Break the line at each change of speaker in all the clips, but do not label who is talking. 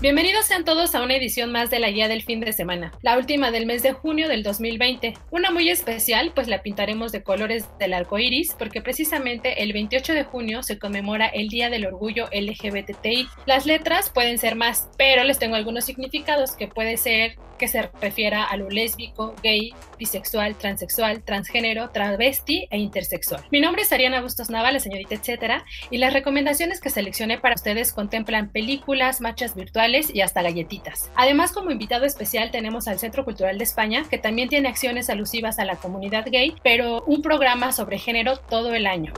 Bienvenidos sean todos a una edición más de la guía del fin de semana, la última del mes de junio del 2020. Una muy especial, pues la pintaremos de colores del arco iris, porque precisamente el 28 de junio se conmemora el Día del Orgullo LGBTI. Las letras pueden ser más, pero les tengo algunos significados que puede ser que se refiera a lo lésbico, gay, bisexual, transexual, transgénero, travesti e intersexual. Mi nombre es Ariana Bustos Nava, la señorita etcétera, y las recomendaciones que seleccioné para ustedes contemplan películas, marchas virtuales y hasta galletitas. Además, como invitado especial tenemos al Centro Cultural de España, que también tiene acciones alusivas a la comunidad gay, pero un programa sobre género todo el año.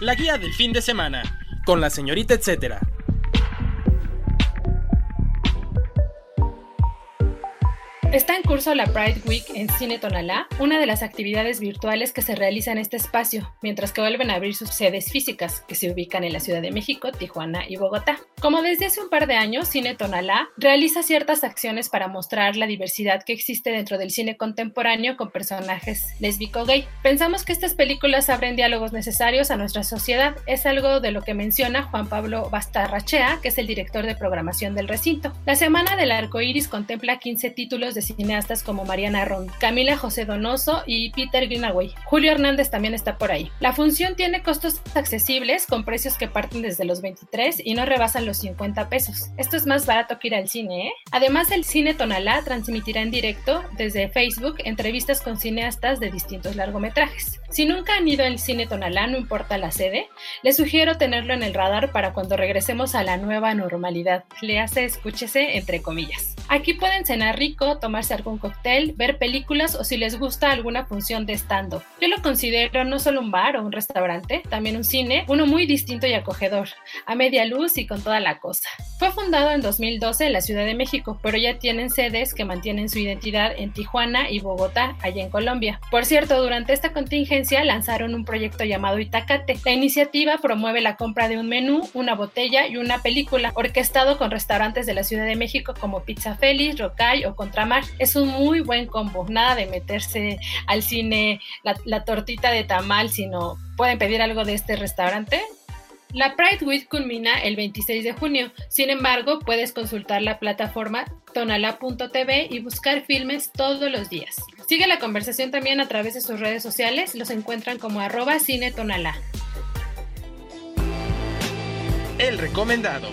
La guía del fin de semana, con la señorita etcétera.
Está en curso la Pride Week en Cine Tonalá, una de las actividades virtuales que se realiza en este espacio, mientras que vuelven a abrir sus sedes físicas, que se ubican en la Ciudad de México, Tijuana y Bogotá. Como desde hace un par de años, Cine Tonalá realiza ciertas acciones para mostrar la diversidad que existe dentro del cine contemporáneo con personajes lésbico-gay. Pensamos que estas películas abren diálogos necesarios a nuestra sociedad, es algo de lo que menciona Juan Pablo Bastarrachea, que es el director de programación del recinto. La Semana del Arco Iris contempla 15 títulos de cineastas como Mariana Ron, Camila José Donoso y Peter Greenaway. Julio Hernández también está por ahí. La función tiene costos accesibles con precios que parten desde los 23 y no rebasan los 50 pesos. Esto es más barato que ir al cine, ¿eh? Además, el Cine Tonalá transmitirá en directo desde Facebook entrevistas con cineastas de distintos largometrajes. Si nunca han ido al Cine Tonalá, no importa la sede, les sugiero tenerlo en el radar para cuando regresemos a la nueva normalidad. Le hace escúchese entre comillas. Aquí pueden cenar rico, tomarse algún cóctel, ver películas o si les gusta alguna función de stand-up. Yo lo considero no solo un bar o un restaurante, también un cine, uno muy distinto y acogedor, a media luz y con toda la cosa. Fue fundado en 2012 en la Ciudad de México, pero ya tienen sedes que mantienen su identidad en Tijuana y Bogotá, allá en Colombia. Por cierto, durante esta contingencia lanzaron un proyecto llamado Itacate. La iniciativa promueve la compra de un menú, una botella y una película, orquestado con restaurantes de la Ciudad de México como Pizza Feliz, Rocay o Contramar. Es un muy buen combo, nada de meterse al cine la, la tortita de tamal, sino pueden pedir algo de este restaurante la Pride Week culmina el 26 de junio, sin embargo puedes consultar la plataforma tonala.tv y buscar filmes todos los días. Sigue la conversación también a través de sus redes sociales, los encuentran como arroba cine tonalá.
El recomendado.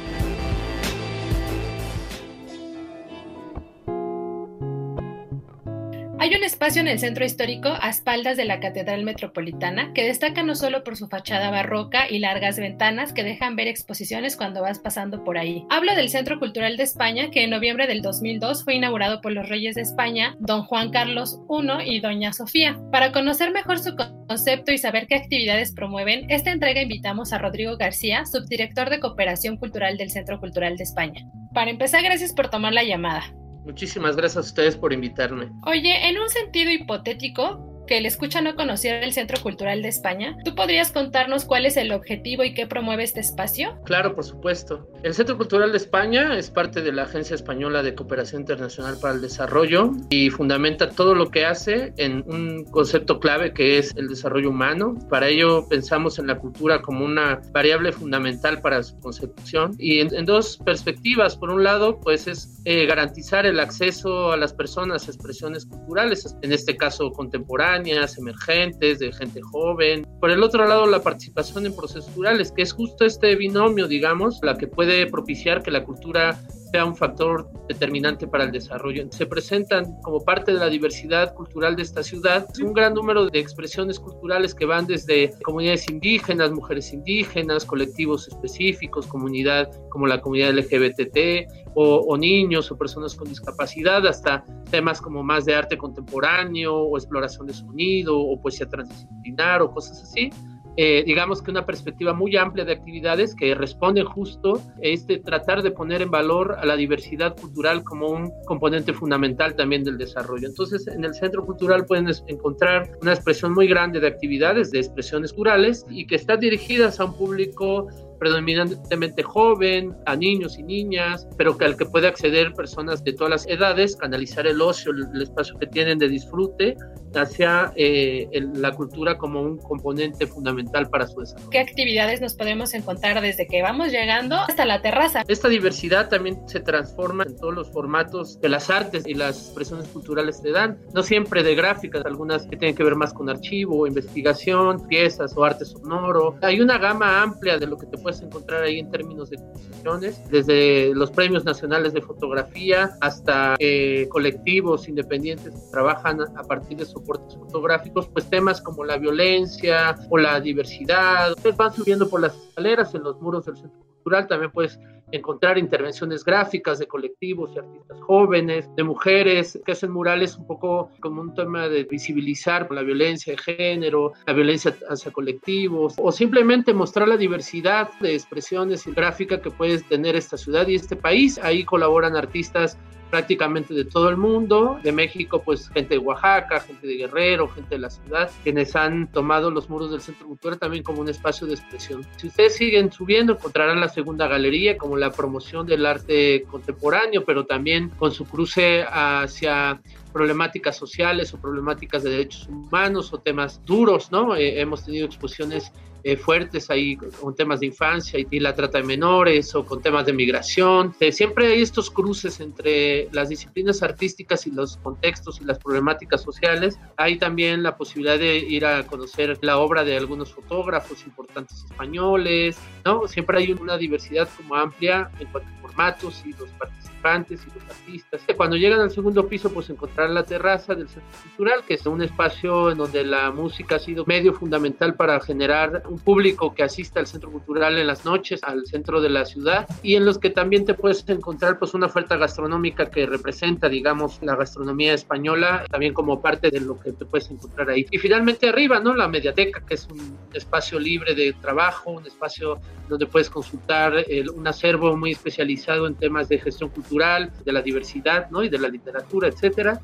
Hay un espacio en el centro histórico a espaldas de la Catedral Metropolitana que destaca no solo por su fachada barroca y largas ventanas que dejan ver exposiciones cuando vas pasando por ahí. Hablo del Centro Cultural de España que en noviembre del 2002 fue inaugurado por los reyes de España, don Juan Carlos I y doña Sofía. Para conocer mejor su concepto y saber qué actividades promueven, esta entrega invitamos a Rodrigo García, subdirector de Cooperación Cultural del Centro Cultural de España. Para empezar, gracias por tomar la llamada.
Muchísimas gracias a ustedes por invitarme.
Oye, en un sentido hipotético, que el escucha no conociera el Centro Cultural de España, ¿tú podrías contarnos cuál es el objetivo y qué promueve este espacio?
Claro, por supuesto. El Centro Cultural de España es parte de la Agencia Española de Cooperación Internacional para el Desarrollo y fundamenta todo lo que hace en un concepto clave que es el desarrollo humano. Para ello pensamos en la cultura como una variable fundamental para su consecución y en, en dos perspectivas. Por un lado, pues es eh, garantizar el acceso a las personas a expresiones culturales, en este caso contemporáneas, emergentes, de gente joven. Por el otro lado, la participación en procesos culturales, que es justo este binomio, digamos, la que puede propiciar que la cultura sea un factor determinante para el desarrollo. Se presentan como parte de la diversidad cultural de esta ciudad un gran número de expresiones culturales que van desde comunidades indígenas, mujeres indígenas, colectivos específicos, comunidad como la comunidad LGBT o, o niños o personas con discapacidad, hasta temas como más de arte contemporáneo o exploración de sonido o poesía transdisciplinar o cosas así eh, digamos que una perspectiva muy amplia de actividades que responden justo a este tratar de poner en valor a la diversidad cultural como un componente fundamental también del desarrollo. Entonces, en el Centro Cultural pueden encontrar una expresión muy grande de actividades, de expresiones culturales y que están dirigidas a un público predominantemente joven, a niños y niñas, pero que al que puede acceder personas de todas las edades, canalizar el ocio, el, espacio que tienen de disfrute hacia eh, la cultura como un componente fundamental para su desarrollo.
¿Qué actividades nos podemos encontrar desde que vamos llegando hasta la terraza?
Esta diversidad también se transforma en todos los formatos que las artes y las expresiones culturales te dan, no siempre de gráficas, algunas que tienen que ver más con archivo, investigación, piezas o arte sonoro. Hay una gama amplia de lo que te puede encontrar ahí en términos de exposiciones, desde los premios nacionales de fotografía hasta eh, colectivos independientes que trabajan a partir de soportes fotográficos, pues temas como la violencia o la diversidad. Ustedes van subiendo por las escaleras en los muros del centro cultural, también puedes encontrar intervenciones gráficas de colectivos y artistas jóvenes, de mujeres que hacen murales un poco como un tema de visibilizar la violencia de género, la violencia hacia colectivos, o simplemente mostrar la diversidad de expresiones gráficas que puede tener esta ciudad y este país. Ahí colaboran artistas prácticamente de todo el mundo, de México pues gente de Oaxaca, gente de Guerrero, gente de la ciudad, quienes han tomado los muros del Centro Cultural también como un espacio de expresión. Si ustedes siguen subiendo encontrarán la segunda galería como la promoción del arte contemporáneo, pero también con su cruce hacia problemáticas sociales o problemáticas de derechos humanos o temas duros, ¿no? Eh, hemos tenido exposiciones eh, fuertes ahí con temas de infancia y, la trata de menores o con temas de migración. Eh, siempre hay estos cruces entre las disciplinas artísticas y los contextos y las problemáticas sociales. Hay también la posibilidad de ir a conocer la obra de algunos fotógrafos importantes españoles, ¿no? Siempre hay una diversidad como amplia en cuanto a formatos y los participantes y los artistas. Cuando llegan al segundo piso, pues encontrar la terraza del Centro Cultural, que es un espacio en donde la música ha sido medio fundamental para generar un público que asista al Centro Cultural en las noches, al centro de la ciudad, y en los que también te puedes encontrar pues una oferta gastronómica que representa, digamos, la gastronomía española, también como parte de lo que te puedes encontrar ahí. Y finalmente arriba, ¿no? La mediateca, que es un espacio libre de trabajo, un espacio donde puedes consultar un acervo muy especializado en temas de gestión cultural, de la diversidad, ¿no? Y de la literatura, etcétera.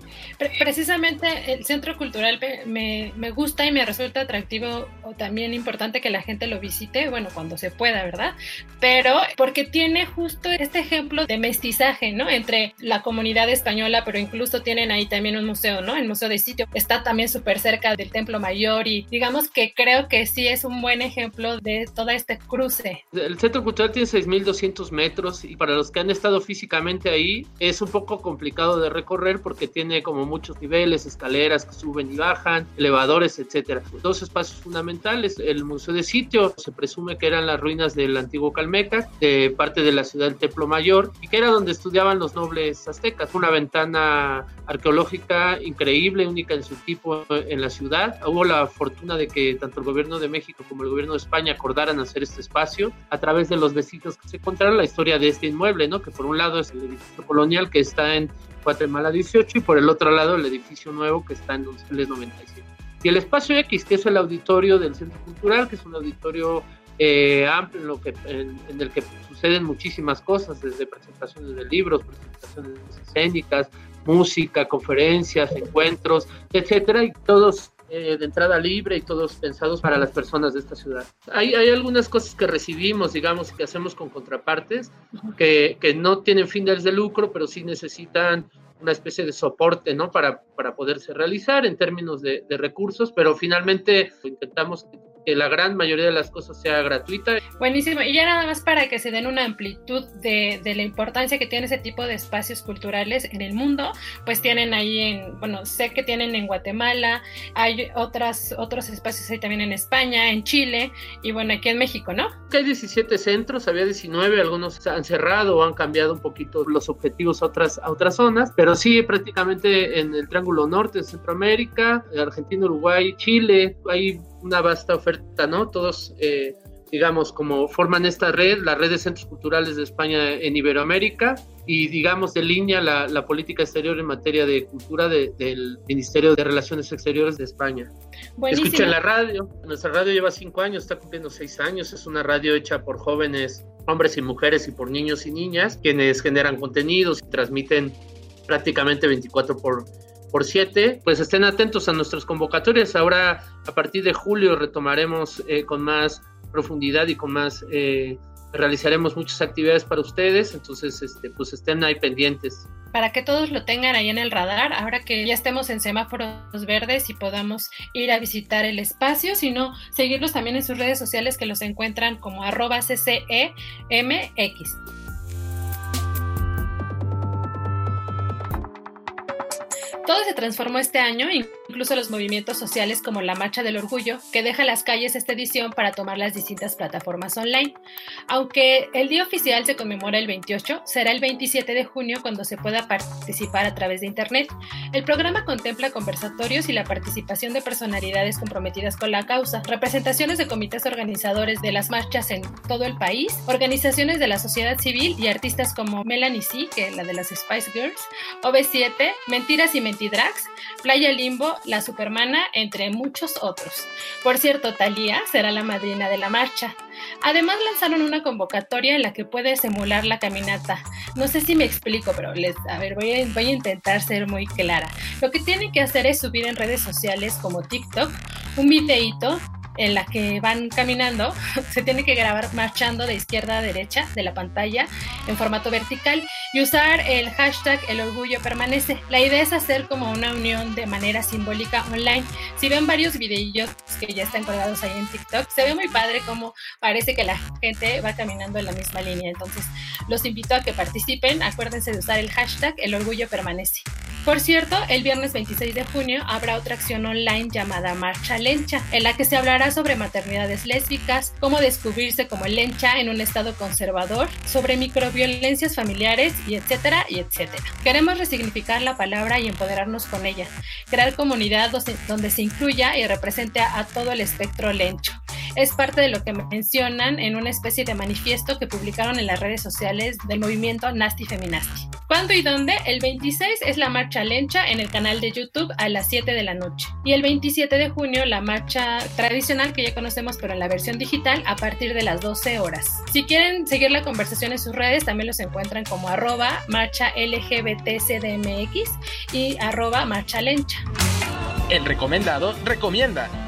Precisamente el Centro Cultural me, me gusta y me resulta atractivo o también importante que la gente lo visite, bueno, cuando se pueda, ¿verdad? Pero porque tiene justo este ejemplo de mestizaje, ¿no? Entre la comunidad española, pero incluso tienen ahí también un museo, ¿no? El Museo de Sitio está también súper cerca del Templo Mayor y digamos que creo que sí es un buen ejemplo de todo este cruce.
El Centro Cultural tiene 6.200 metros y para los que han estado físicamente ahí es un poco complicado de recorrer porque tiene como muchos niveles, escaleras que suben y bajan, elevadores, etcétera. Dos espacios fundamentales, el Museo de Sitio, se presume que eran las ruinas del antiguo Calmeca, de parte de la ciudad del Templo Mayor, y que era donde estudiaban los nobles aztecas. Una ventana arqueológica increíble, única en su tipo en la ciudad. Hubo la fortuna de que tanto el gobierno de México como el gobierno de España acordaran hacer este espacio a través de los vestigios que se encontraron, la historia de este inmueble, ¿no? que por un lado es el edificio colonial que está en Guatemala 18 y por el otro lado el edificio nuevo que está en Donceles 97. Y el espacio X, que es el auditorio del Centro Cultural, que es un auditorio eh, amplio en, lo que, en, el que suceden muchísimas cosas, desde presentaciones de libros, presentaciones escénicas, música, conferencias, encuentros, etcétera, y todos eh, de entrada libre y todos pensados para las personas de esta ciudad. Hay, hay algunas cosas que recibimos, digamos, que hacemos con contrapartes, que, que no tienen fines de lucro, pero sí necesitan una especie de soporte, ¿no? Para, para poderse realizar en términos de, de recursos, pero finalmente intentamos que la gran mayoría de las cosas sea gratuita.
Buenísimo. Y ya nada más para que se den una amplitud de, de, la importancia que tiene ese tipo de espacios culturales en el mundo, pues tienen ahí en, bueno, sé que tienen en Guatemala, hay otras, otros espacios ahí también en España, en Chile y bueno, aquí en México, ¿no?
Hay 17 centros, había 19, algunos han cerrado o han cambiado un poquito los objetivos a otras, a otras zonas, pero sí prácticamente en el Triángulo Norte, en Centroamérica, Argentina, Uruguay, Chile, hay una vasta oferta, ¿no? Todos eh, digamos, como forman esta red, la red de centros culturales de España en Iberoamérica, y, digamos, de línea la, la política exterior en materia de cultura del Ministerio de Relaciones Exteriores de España. Escuchen la radio. Nuestra radio lleva cinco años, está cumpliendo seis años. Es una radio hecha por jóvenes, hombres y mujeres, y por niños y niñas, quienes generan contenidos y transmiten prácticamente 24 por por 7, pues estén atentos a nuestras convocatorias. Ahora, a partir de julio, retomaremos eh, con más profundidad y con más, eh, realizaremos muchas actividades para ustedes, entonces, este, pues estén ahí pendientes.
Para que todos lo tengan ahí en el radar, ahora que ya estemos en semáforos verdes y podamos ir a visitar el espacio, sino seguirlos también en sus redes sociales que los encuentran como arroba ccemx. Todo se transformó este año, incluso los movimientos sociales como la Marcha del Orgullo, que deja las calles esta edición para tomar las distintas plataformas online. Aunque el día oficial se conmemora el 28, será el 27 de junio cuando se pueda participar a través de Internet. El programa contempla conversatorios y la participación de personalidades comprometidas con la causa, representaciones de comités organizadores de las marchas en todo el país, organizaciones de la sociedad civil y artistas como Melanie C., que es la de las Spice Girls, OV7, Mentiras y Mentiras Drags, Playa Limbo, La Supermana, entre muchos otros. Por cierto, Thalía será la madrina de la marcha. Además lanzaron una convocatoria en la que puedes emular la caminata. No sé si me explico, pero les, a ver, voy a, intentar ser muy clara. Lo que tienen que hacer es subir en redes sociales como TikTok un videíto en la que van caminando, se tiene que grabar marchando de izquierda a derecha de la pantalla en formato vertical y usar el hashtag el orgullo permanece. La idea es hacer como una unión de manera simbólica online. Si ven varios videillos que ya están colgados ahí en TikTok, se ve muy padre como parece que la gente va caminando en la misma línea. Entonces, los invito a que participen. Acuérdense de usar el hashtag el orgullo permanece. Por cierto, el viernes 26 de junio habrá otra acción online llamada Marcha Lencha, en la que se hablará sobre maternidades lésbicas, cómo descubrirse como lencha en un estado conservador, sobre microviolencias familiares y etcétera y etcétera. Queremos resignificar la palabra y empoderarnos con ella, crear comunidad donde se incluya y represente a, todo el espectro lencho. Es parte de lo que mencionan en una especie de manifiesto que publicaron en las redes sociales del movimiento Nasty Feminasti. ¿Cuándo y dónde? El 26 es la marcha lencha en el canal de YouTube a las 7 de la noche. Y el 27 de junio la marcha tradicional que ya conocemos pero en la versión digital a partir de las 12 horas. Si quieren seguir la conversación en sus redes también los encuentran como arroba marcha LGBTCDMX y arroba marcha lencha.
El recomendado recomienda.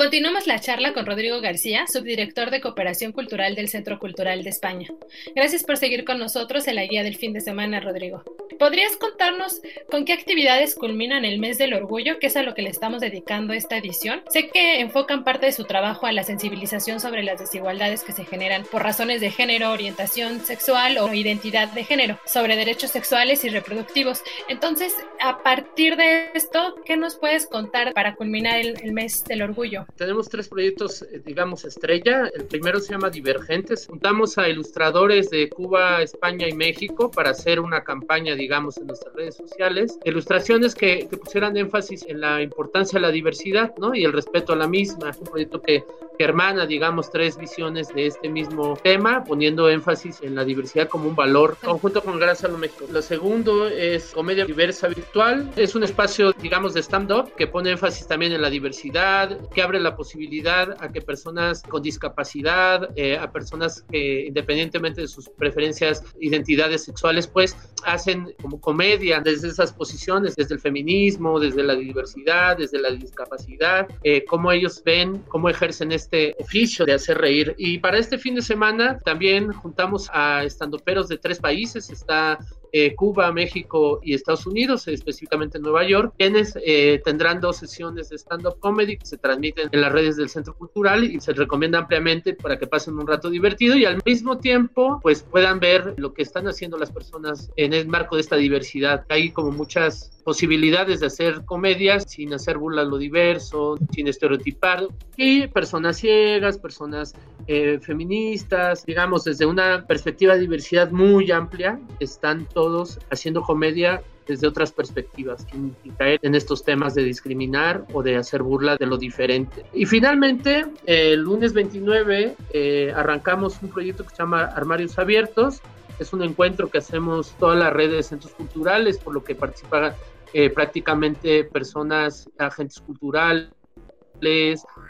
Continuamos la charla con Rodrigo García, subdirector de Cooperación Cultural del Centro Cultural de España. Gracias por seguir con nosotros en la guía del fin de semana, Rodrigo. ¿Podrías contarnos con qué actividades culminan el mes del orgullo, que es a lo que le estamos dedicando esta edición? Sé que enfocan parte de su trabajo a la sensibilización sobre las desigualdades que se generan por razones de género, orientación sexual o identidad de género, sobre derechos sexuales y reproductivos. Entonces, a partir de esto, ¿qué nos puedes contar para culminar el, el mes del orgullo?
Tenemos tres proyectos, eh, digamos, estrella. El primero se llama Divergentes. Juntamos a ilustradores de Cuba, España y México para hacer una campaña, digamos, en nuestras redes sociales. Ilustraciones que, que pusieran énfasis en la importancia de la diversidad, ¿no? Y el respeto a la misma. Un proyecto que, que hermana, digamos, tres visiones de este mismo tema, poniendo énfasis en la diversidad como un valor, conjunto con Gran Salud México. Lo segundo es Comedia Diversa Virtual. Es un espacio, digamos, de stand-up que pone énfasis también en la diversidad, que abre la posibilidad a que personas con discapacidad, eh, a personas que independientemente de sus preferencias, identidades sexuales, pues hacen como comedia desde esas posiciones, desde el feminismo, desde la diversidad, desde la discapacidad, eh, cómo ellos ven, cómo ejercen este oficio de hacer reír. Y para este fin de semana también juntamos a estandoperos de tres países, está eh, Cuba, México y Estados Unidos, específicamente en Nueva York, quienes eh, tendrán dos sesiones de stand-up comedy que se transmiten en las redes del Centro Cultural y se recomienda ampliamente para que pasen un rato divertido y al mismo tiempo pues puedan ver lo que están haciendo las personas en el marco de esta diversidad. Hay como muchas posibilidades de hacer comedias sin hacer burla a lo diverso, sin estereotipar, y personas ciegas, personas eh, feministas, digamos, desde una perspectiva de diversidad muy amplia, están todos haciendo comedia desde otras perspectivas, sin, caer en estos temas de discriminar o de hacer burla de lo diferente. Y finalmente, el lunes 29 eh, arrancamos un proyecto que se llama Armarios Abiertos. Es un encuentro que hacemos todas las redes de centros culturales, por lo que participan eh, prácticamente personas, agentes culturales,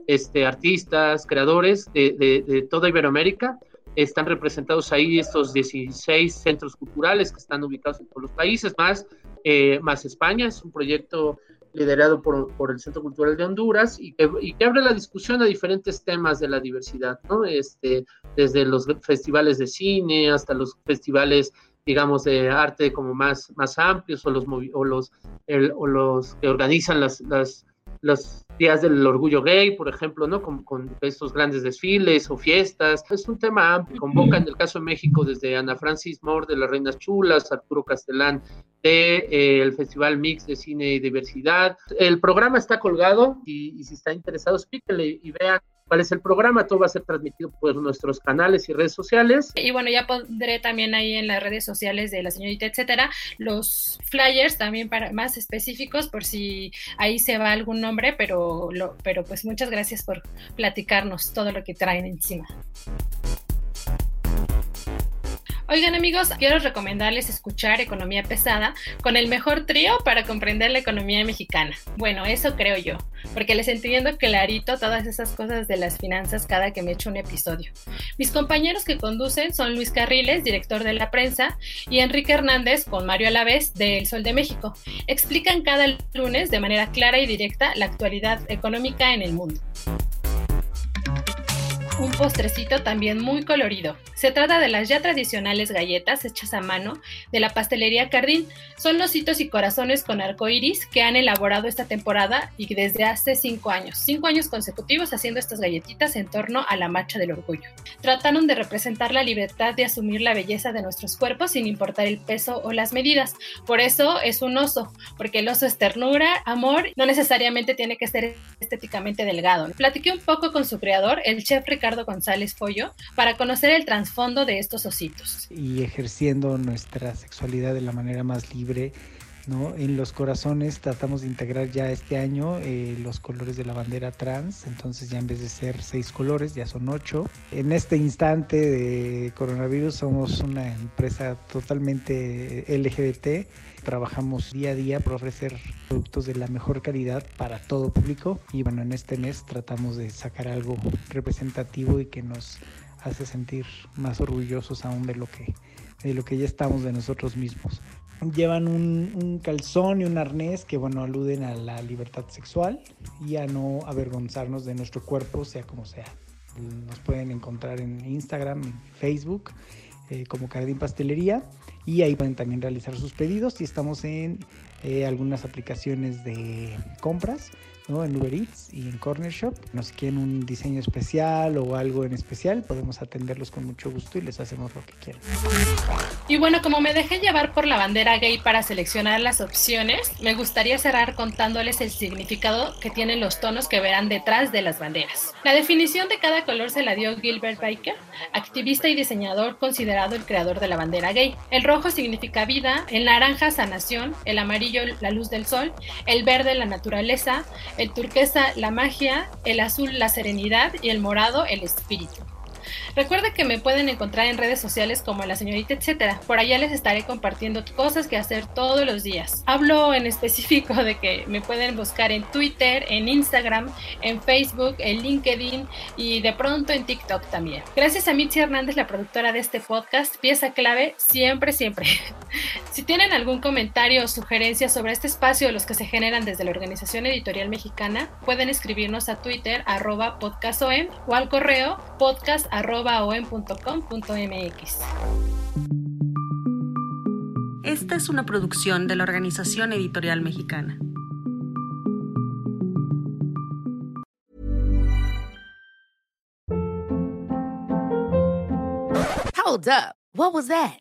este, artistas, creadores de, toda Iberoamérica están representados ahí estos 16 centros culturales que están ubicados en todos los países, más eh, más España, es un proyecto liderado por, por, el Centro Cultural de Honduras y que, y que, abre la discusión a diferentes temas de la diversidad, ¿no? Este, desde los festivales de cine hasta los festivales, digamos, de arte como más, más amplios o los, o los, el, o los que organizan las, las, los días del orgullo gay, por ejemplo, ¿no? Con, estos grandes desfiles o fiestas. Es un tema amplio. Convoca en el caso de México desde Ana Francis Moore de las Reinas Chulas, Arturo Castellán de eh, el Festival Mix de Cine y Diversidad. El programa está colgado y, y si está interesado, explíquenle y vean cuál es el programa. Todo va a ser transmitido por nuestros canales y redes sociales.
Y bueno, ya pondré también ahí en las redes sociales de la señorita, etcétera, los flyers también para más específicos por si ahí se va algún nombre, pero, lo, pero pues muchas gracias por platicarnos todo lo que traen encima. Oigan amigos, quiero recomendarles escuchar Economía Pesada con el mejor trío para comprender la economía mexicana. Bueno, eso creo yo, porque les entiendo clarito todas esas cosas de las finanzas cada que me echo un episodio. Mis compañeros que conducen son Luis Carriles, director de la prensa, y Enrique Hernández con Mario Alavés de El Sol de México. Explican cada lunes de manera clara y directa la actualidad económica en el mundo un postrecito también muy colorido. Se trata de las ya tradicionales galletas hechas a mano de la pastelería Cardín. Son los y corazones con arco iris que han elaborado esta temporada y desde hace cinco años. Cinco años consecutivos haciendo estas galletitas en torno a la marcha del orgullo. Trataron de representar la libertad de asumir la belleza de nuestros cuerpos sin importar el peso o las medidas. Por eso es un oso, porque el oso es ternura, amor, no necesariamente tiene que ser estéticamente delgado. Platiqué un poco con su creador, el chef Ricardo González Pollo para conocer el trasfondo de estos ositos.
Y ejerciendo nuestra sexualidad de la manera más libre. ¿No? En los corazones tratamos de integrar ya este año eh, los colores de la bandera trans, entonces ya en vez de ser seis colores, ya son ocho. En este instante de coronavirus somos una empresa totalmente LGBT Trabajamos día a día por ofrecer productos de la mejor calidad para todo público y bueno, en este mes tratamos de sacar algo representativo y que nos hace sentir más orgullosos aún de lo que, de lo que ya estamos de nosotros mismos. Llevan un, calzón y un arnés que bueno aluden a la libertad sexual y a no avergonzarnos de nuestro cuerpo, sea como sea. Nos pueden encontrar en Instagram, Facebook, eh, como Cardín Pastelería y ahí pueden también realizar sus pedidos y estamos en eh, algunas aplicaciones de compras ¿no? en Uber Eats y en Corner Shop. Nos quieren un diseño especial o algo en especial, podemos atenderlos con mucho gusto y les hacemos lo que quieran.
Y bueno, como me dejé llevar por la bandera gay para seleccionar las opciones, me gustaría cerrar contándoles el significado que tienen los tonos que verán detrás de las banderas. La definición de cada color se la dio Gilbert Baker, activista y diseñador considerado el creador de la bandera gay. El rojo significa vida, el naranja sanación, el amarillo la luz del sol, el verde la naturaleza, el turquesa la magia, el azul la serenidad y el morado el espíritu. Recuerda que me pueden encontrar en redes sociales como la señorita etcétera. Por allá les estaré compartiendo cosas que hacer todos los días. Hablo en específico de que me pueden buscar en Twitter, en Instagram, en Facebook, en LinkedIn y de pronto en TikTok también. Gracias a Mitzi Hernández, la productora de este podcast, pieza clave siempre, siempre. si tienen algún comentario o sugerencia sobre este espacio de los que se generan desde la Organización Editorial Mexicana, pueden escribirnos a Twitter arroba podcastom o al correo podcast oen.com.mx.
Esta es una producción de la Organización Editorial Mexicana.
Hold up. What was that?